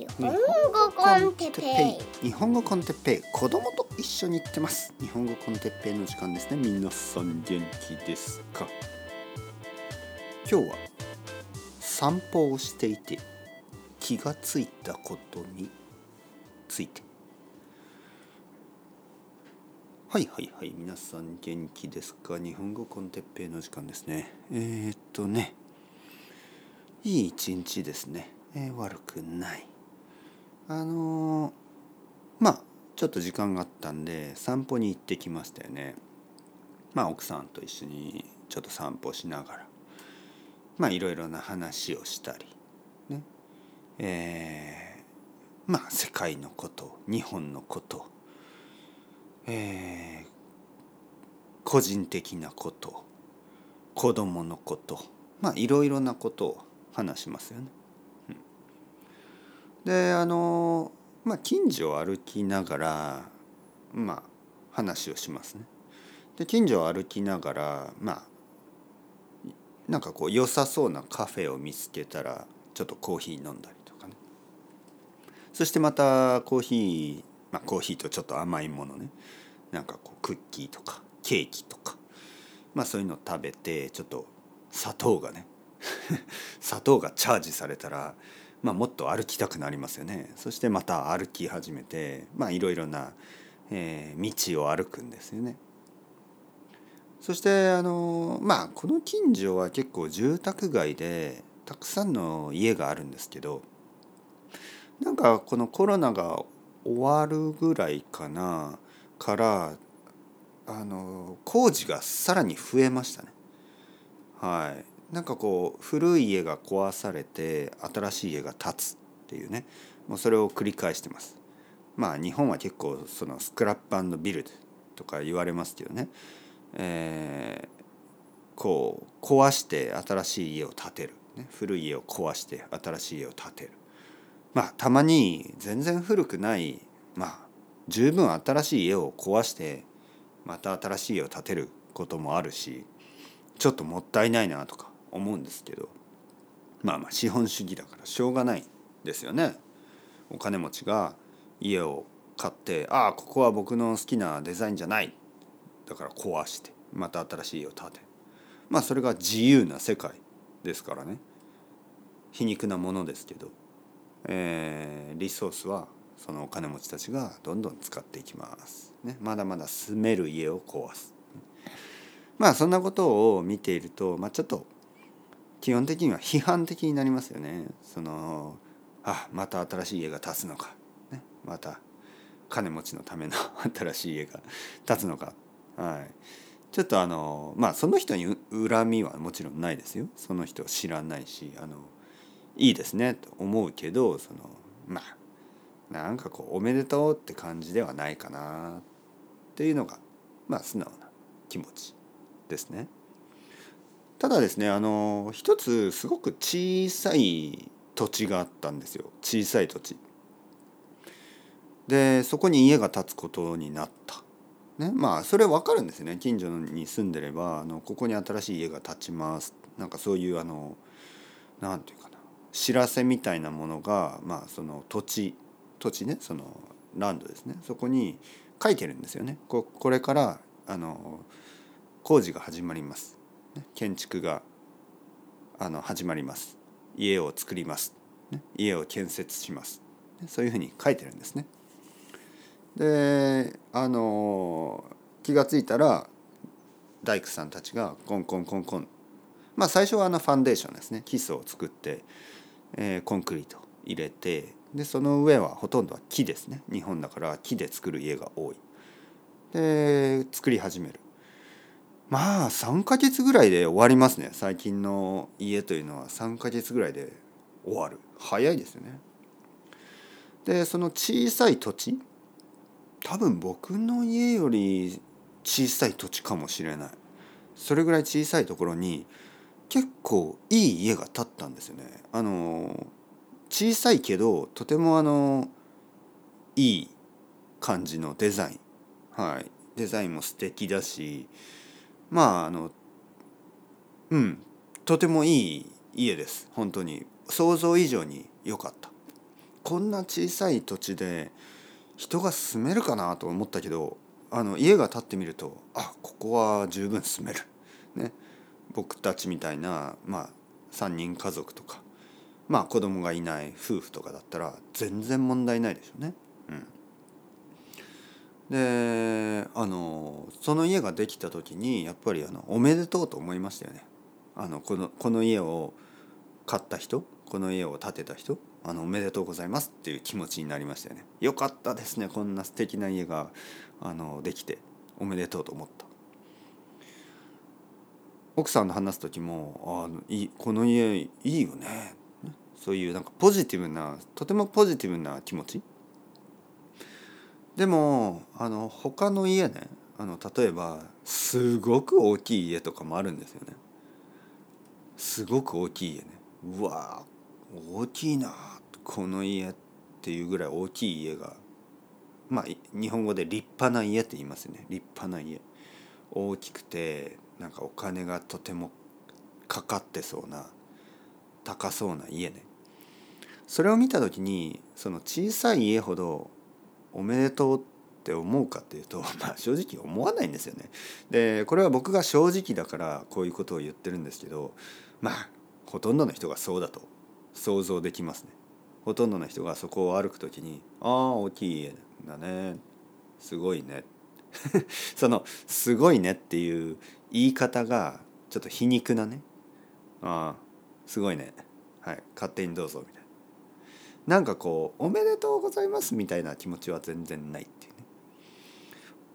日本語コンテッペイ。日本語コンテッペイ。子供と一緒に行ってます。日本語コンテッペイの時間ですね。皆さん元気ですか？今日は散歩をしていて気がついたことについて。はいはいはい。皆さん元気ですか？日本語コンテッペイの時間ですね。えー、っとね。いい一日ですね、えー、悪くないあのー、まあちょっと時間があったんで散歩に行ってきましたよね。まあ奥さんと一緒にちょっと散歩しながら。まあいろいろな話をしたり。ね。えー、まあ世界のこと日本のこと。えー、個人的なこと。子供のこと。まあいろいろなことを話しますよね。であのまあ近所を歩きながらまあ話をしますね。で近所を歩きながらまあなんかこう良さそうなカフェを見つけたらちょっとコーヒー飲んだりとかね。そしてまたコーヒーまあコーヒーとちょっと甘いものね。なんかこうクッキーとかケーキとか。まあそういうのを食べてちょっと砂糖がね 砂糖がチャージされたらまあ、もっと歩きたくなりますよねそしてまた歩き始めてまあいろいろな、えー、道を歩くんですよね。そしてあのまあこの近所は結構住宅街でたくさんの家があるんですけどなんかこのコロナが終わるぐらいかなからあの工事がさらに増えましたね。はいなんかこう古い家が壊されて新しい家が建つっていうね。もうそれを繰り返してます。まあ日本は結構そのスクラップビルドとか言われますけどね、えー、こう壊して新しい家を建てる、ね、古い家を壊して新しい家を建てる。まあたまに全然古くないまあ十分新しい家を壊してまた新しい家を建てることもあるしちょっともったいないなとか思うんですけどまあまあ資本主義だからしょうがないですよね。お金持ちが家を買ってああここは僕の好きなデザインじゃないだから壊してまた新しい家を建てまあそれが自由な世界ですからね皮肉なものですけど、えー、リソースはそのお金持ちたちがどんどん使っていきます。ね、まだまだ住める家を壊す。まあそんなことを見ていると、まあ、ちょっと基本的には批判的になりますよね。そのあまた新しい家が建つのか、ね、また金持ちのための 新しい家が建つのか、はい、ちょっとあのまあその人に恨みはもちろんないですよ。その人を知らないしあのいいですね。と思うけどそのまあなんかこうおめでとうって感じではないかな。っていうのがまあ素直な気持ちですね。ただですねあの一つすごく小さい土地があったんですよ。小さい土地。でそこに家が建つことになった。ね、まあそれ分かるんですよね。近所に住んでればあのここに新しい家が建ちます。なんかそういうあの何て言うかな。知らせみたいなものがまあその土地土地ねそのランドですね。そこに書いてるんですよね。ここれからあの工事が始まります。建築があの始まります。家を作ります、家を建設します。そういうふうに書いてるんですね。であの気が付いたら大工さんたちがコンコンコンコン。まあ最初はあのファンデーションですね。基礎を作って、えー、コンクリート入れてでその上はほとんどは木ですね。日本だから木で作る家が多い。で作り始める。まあ3ヶ月ぐらいで終わりますね。最近の家というのは。3ヶ月ぐらいで終わる。早いですよね。でその小さい土地。多分僕の家より小さい土地かもしれない。それぐらい小さいところに結構いい家が建ったんですよね。あの小さいけどとてもあのいい感じのデザイン。はい。デザインも素敵だしまああのうん。とてもいい家です。本当に。想像以上に良かった。こんな小さい土地で人が住めるかなと思ったけどあの家が建ってみるとあここは十分住める。ね、僕たちみたいな、まあ、3人家族とか、まあ、子供がいない夫婦とかだったら全然問題ないでしょうね。うん、であのその家ができた時にやっぱりあのおめでとうと思いましたよね。あのこのこの家を買った人この家を建てた人あのおめでとうございますっていう気持ちになりましたよね。よかったですねこんな素敵な家があのできておめでとうと思った。奥さんと話す時も「あいいこの家いいよね」そういうなんかポジティブなとてもポジティブな気持ちでもあの他の家ねあの例えばすごく大きい家とかもあるんですよね。すごく大きい家ね。うわ大きいなこの家っていうぐらい大きい家がまあ日本語で立派な家って言いますよね。立派な家。大きくてなんかお金がとてもかかってそうな高そうな家ね。それを見た時にその小さい家ほどおめでとうって思うかっていうと、まあ、正直思わないんですよね。でこれは僕が正直だからこういうことを言ってるんですけどまあほとんどの人がそうだと想像できますね。ほとんどの人がそこを歩く時に「ああ大きい家だね。すごいね」その「すごいね」っていう言い方がちょっと皮肉なね。ああすごいね。はい勝手にどうぞみたいな。なんかこう「おめでとうございます」みたいな気持ちは全然ないっていうね。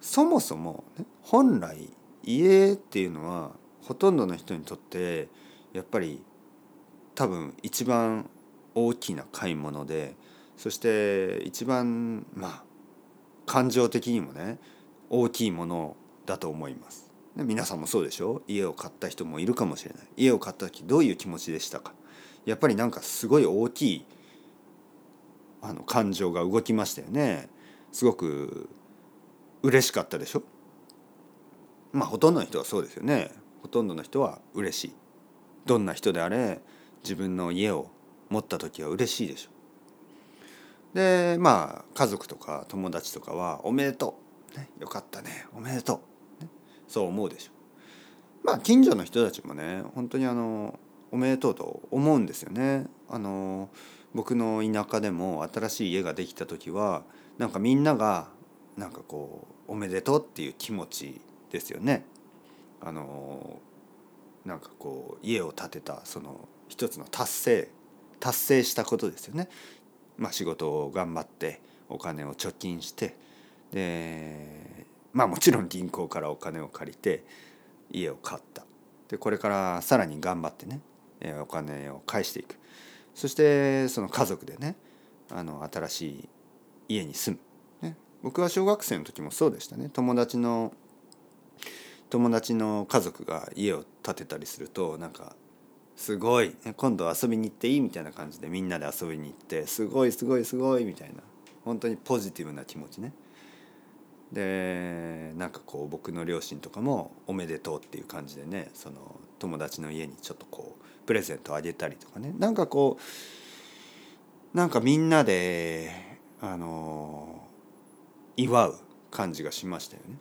そもそも、ね、本来家っていうのはほとんどの人にとってやっぱり多分一番大きな買い物でそして一番まあ感情的にもね大きいものだと思います。皆さんもそうでしょ？家を買った人もいるかもしれない。家を買った時どういう気持ちでしたか？やっぱりなんかすごい大きいあの感情が動きましたよね。すごく嬉しかったでしょ？まあほとんどの人はそうですよね。ほとんどの人は嬉しい。どんな人であれ自分の家を持った時は嬉しいでしょ。でまあ家族とか友達とかは「おめでとう」ね「よかったね。おめでとう」そう思うでしょ。まあ近所の人たちもね本当にあのおめでとうと思うんですよね。あの僕の田舎でも新しい家ができた時はなんかみんながなんかこうおめでとうっていう気持ちですよね。あのなんかこう家を建てたその一つの達成達成したことですよね。まあ、仕事を頑張ってお金を貯金してでまあもちろん銀行からお金を借りて家を買った。でこれからさらに頑張ってねお金を返していく。そしてその家族でねあの新しい家に住む、ね、僕は小学生の時もそうでしたね。友達の友達の家族が家を建てたりするとなんかすごい今度遊びに行っていいみたいな感じでみんなで遊びに行ってすごいすごいすごいみたいな本当にポジティブな気持ちね。でなんかこう僕の両親とかも「おめでとう」っていう感じでねその友達の家にちょっとこうプレゼントあげたりとかねなんかこうなんかみんなであの祝う感じがしましたよね。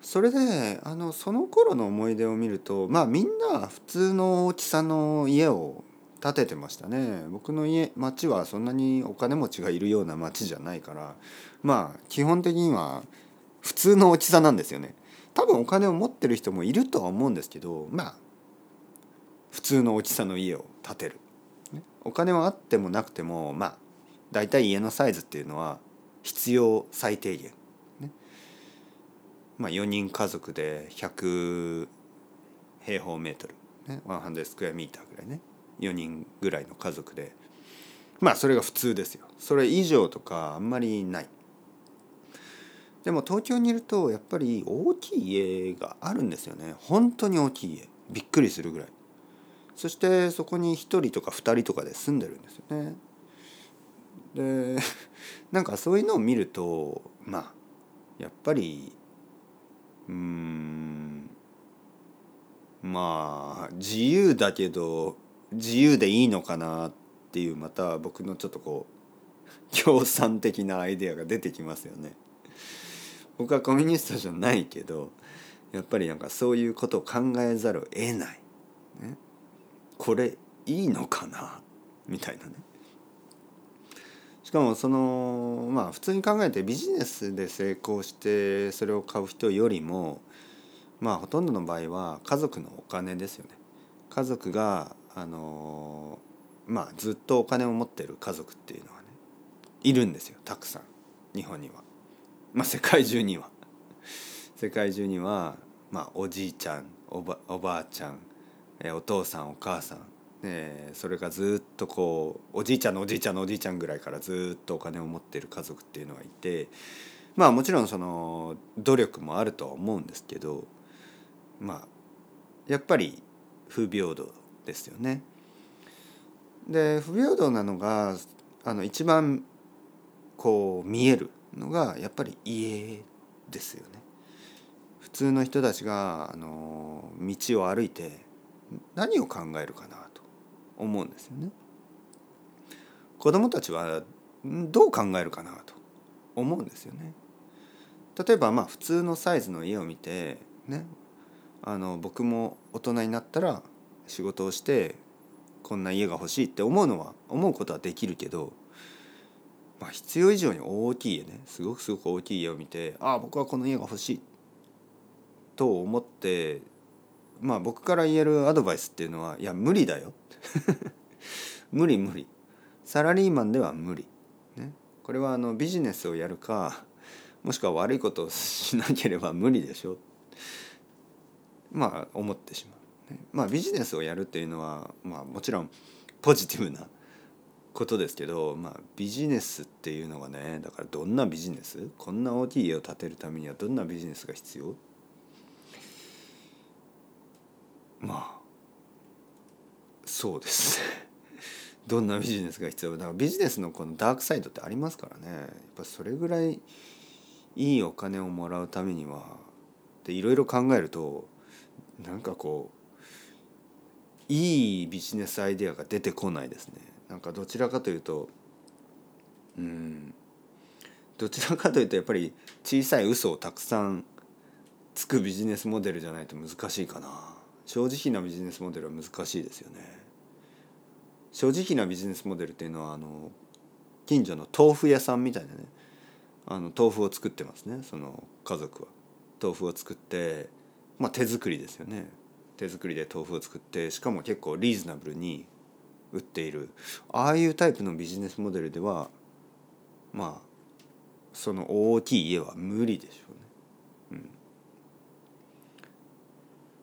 それであのその頃の思い出を見るとまあみんな普通の大きさの家を建ててましたね。僕の家町はそんなにお金持ちがいるような町じゃないからまあ基本的には普通の大きさなんですよね。多分お金を持ってる人もいるとは思うんですけどまあ普通の大きさの家を建てる、お金はあってもなくてもまあ大体家のサイズっていうのは必要最低限、まあ4人家族で100平方メートル、ね、100スクエアミーターぐらいね。4人ぐらいの家族で。まあそれが普通ですよ。それ以上とかあんまりない。でも東京にいるとやっぱり大きい家があるんですよね。本当に大きい家。びっくりするぐらい。そしてそこに1人とか2人とかで住んでるんですよね。で なんかそういうのを見るとまあやっぱりうんまあ自由だけど自由でいいのかなっていうまた僕のちょっとこう 共産的なアイデアが出てきますよね。僕はコミュニストじゃないけどやっぱりなんかそういうことを考えざるを得ない、ね、これいいのかなみたいなね。しかもそのまあ普通に考えてビジネスで成功してそれを買う人よりもまあほとんどの場合は家族のお金ですよね。家族があのまあずっとお金を持ってる家族っていうのはねいるんですよたくさん日本には。まあ世界中には。世界中にはまあおじいちゃんおばおばあちゃんえお父さんお母さんえそれがずっとこうおじいちゃんのおじいちゃんのおじいちゃんぐらいからずっとお金を持っている家族っていうのがいてまあもちろんその努力もあるとは思うんですけどまあやっぱり不平等ですよね。で不平等なのがあの一番こう見えるのがやっぱり家ですよね。普通の人たちがあの道を歩いて何を考えるかなと思うんですよね。子供たちはどう考えるかなと思うんですよね。例えばまあ普通のサイズの家を見てねあの僕も大人になったら仕事をしてこんな家が欲しいって思うのは思うことはできるけど、まあ、必要以上に大きい家ね。すごくすごく大きい家を見てああ僕はこの家が欲しいと思ってまあ僕から言えるアドバイスっていうのはいや無理だよ。無理無理。サラリーマンでは無理、ね、これはあのビジネスをやるかもしくは悪いことをしなければ無理でしょ。まあ思ってしまう、まあビジネスをやるっていうのはまあもちろんポジティブなことですけど、まあ、ビジネスっていうのがねだからどんなビジネス？こんな大きい家を建てるためにはどんなビジネスが必要？まあそうです。ね どんなビジネスが必要？だからビジネスのこのダークサイドってありますからね。やっぱそれぐらいいいお金をもらうためにはっていろいろ考えるとなんかこういいビジネスアイデアが出てこないですね。なんかどちらかというとうん。どちらかというとやっぱり小さい嘘をたくさんつくビジネスモデルじゃないと難しいかな。正直なビジネスモデルは難しいですよね。正直なビジネスモデルっていうのはあの近所の豆腐屋さんみたいなね。あの豆腐を作ってますね。その家族は。豆腐を作ってまあ手作りですよね。手作りで豆腐を作ってしかも結構リーズナブルに売っている。ああいうタイプのビジネスモデルではまあその大きい家は無理でしょうね。うん、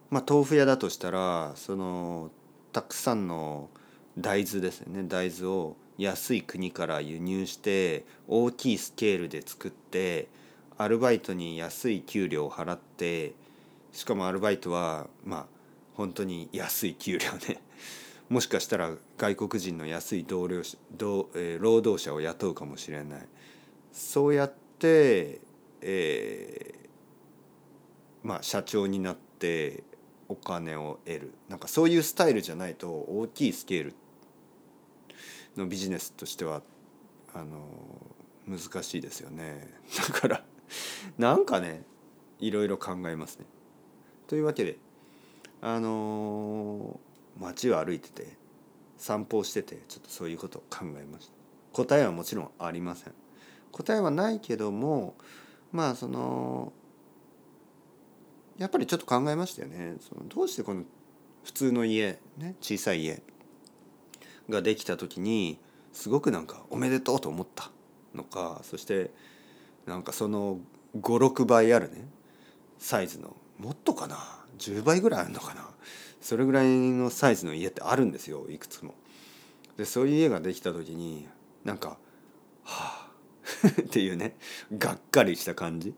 まあ豆腐屋だとしたらそのたくさんの大豆ですよね。大豆を安い国から輸入して大きいスケールで作ってアルバイトに安い給料を払ってしかもアルバイトはまあ本当に安い給料で もしかしたら外国人の安い同僚同、えー、労働者を雇うかもしれない。そうやって、えー、まあ社長になってお金を得る。なんかそういうスタイルじゃないと大きいスケールのビジネスとしてはあの難しいですよね。だからなんかねいろいろ考えますね。というわけであの街を歩いてて散歩をしててちょっとそういうことを考えました。答えはもちろんありません。答えはないけどもまあそのやっぱりちょっと考えましたよね。そのどうしてこの普通の家、ね、小さい家ができた時にすごくなんかおめでとうと思ったのかそしてなんかその56倍あるねサイズのもっとかな10倍ぐらいあるのかな？それぐらいのサイズの家ってあるんですよいくつも。でそういう家ができた時になんかはあ っていうねがっかりした感じ？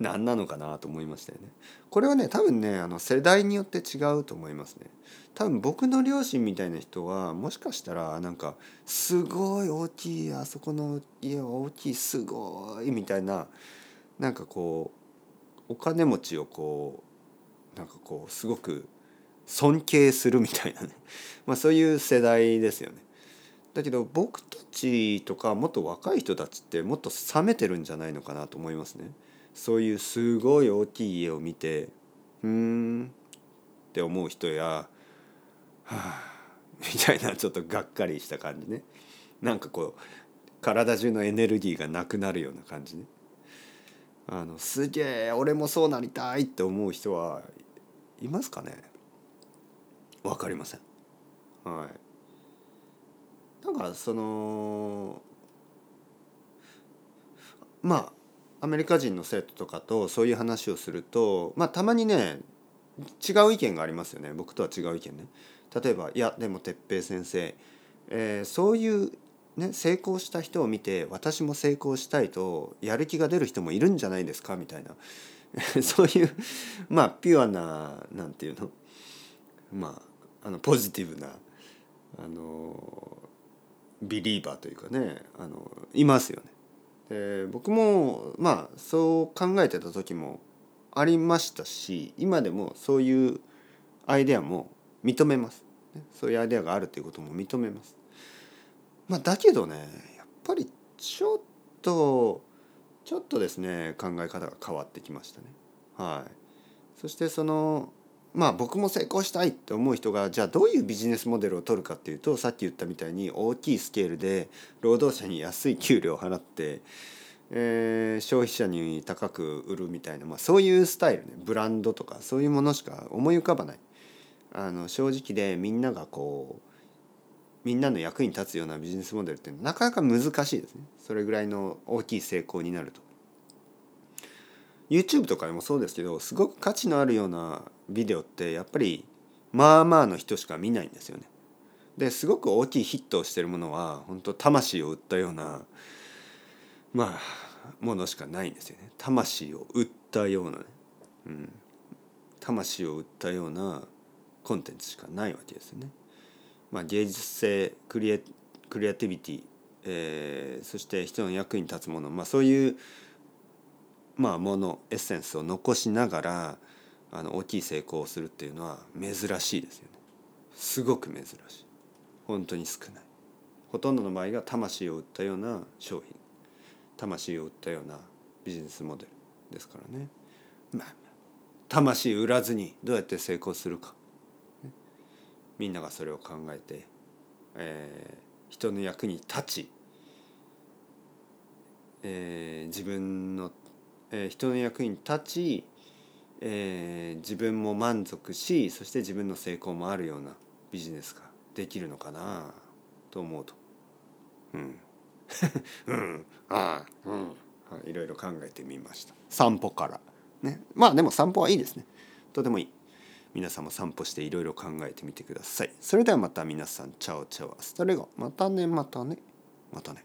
何なのかなと思いましたよね。これはね多分ねあの世代によって違うと思いますね。多分僕の両親みたいな人はもしかしたらなんかすごい大きいあそこの家は大きいすごいみたいななんかこうお金持ちをこうなんかこうすごく尊敬するみたいなね、まあ、そういう世代ですよね。だけど僕たちとかもっと若い人たちってもっと冷めてるんじゃないのかなと思いますね。そういうすごい大きい家を見てうーんって思う人やはあみたいなちょっとがっかりした感じねなんかこう体中のエネルギーがなくなるような感じねあのすげえ俺もそうなりたいって思う人はいますかね？わかりません。はい。なんかそのまあアメリカ人の生徒とかとそういう話をするとまあたまにね違う意見がありますよね。僕とは違う意見ね。例えば「いやでも哲平先生、えー、そういうね、成功した人を見て私も成功したいとやる気が出る人もいるんじゃないですかみたいな そういうまあピュアななんていうのまああのポジティブなあのビリーバーというかねあのいますよね。で僕もまあそう考えてた時もありましたし今でもそういうアイデアも認めます。そういうアイデアがあるということも認めます。まあ、だけどねやっぱりちょっとちょっとですね考え方が変わってきましたね。はい、そしてそのまあ僕も成功したいって思う人がじゃあどういうビジネスモデルを取るかっていうとさっき言ったみたいに大きいスケールで労働者に安い給料を払って、えー、消費者に高く売るみたいな、まあ、そういうスタイルねブランドとかそういうものしか思い浮かばない。あの正直でみんながこうみんなの役に立つようなビジネスモデルってなかなか難しいですね。それぐらいの大きい成功になると。YouTube とかでもそうですけどすごく価値のあるようなビデオってやっぱりまあまあの人しか見ないんですよね。ですごく大きいヒットをしてるものは本当魂を売ったようなまあものしかないんですよね。魂を売ったようなね、うん、魂を売ったようなコンテンツしかないわけですよね。まあ、芸術性クリエクリエイティビティ、えー、そして人の役に立つもの、まあ、そういう、まあ、ものエッセンスを残しながらあの大きい成功をするっていうのは珍しいですよね。すごく珍しい。本当に少ない。ほとんどの場合が魂を売ったような商品魂を売ったようなビジネスモデルですからね。まあ魂売らずにどうやって成功するか。みんながそれを考えて、えー、人の役に立ち、えー、自分の、えー、人の役に立ち、えー、自分も満足しそして自分の成功もあるようなビジネスができるのかなと思うと。うん。うん。ああ。うん。いろいろ考えてみました。散歩から。ね。まあでも散歩はいいですね。とてもいい。皆さんも散歩していろいろ考えてみてください。それではまた皆さん、 Chao chao、hasta luego。またね、またね、またね。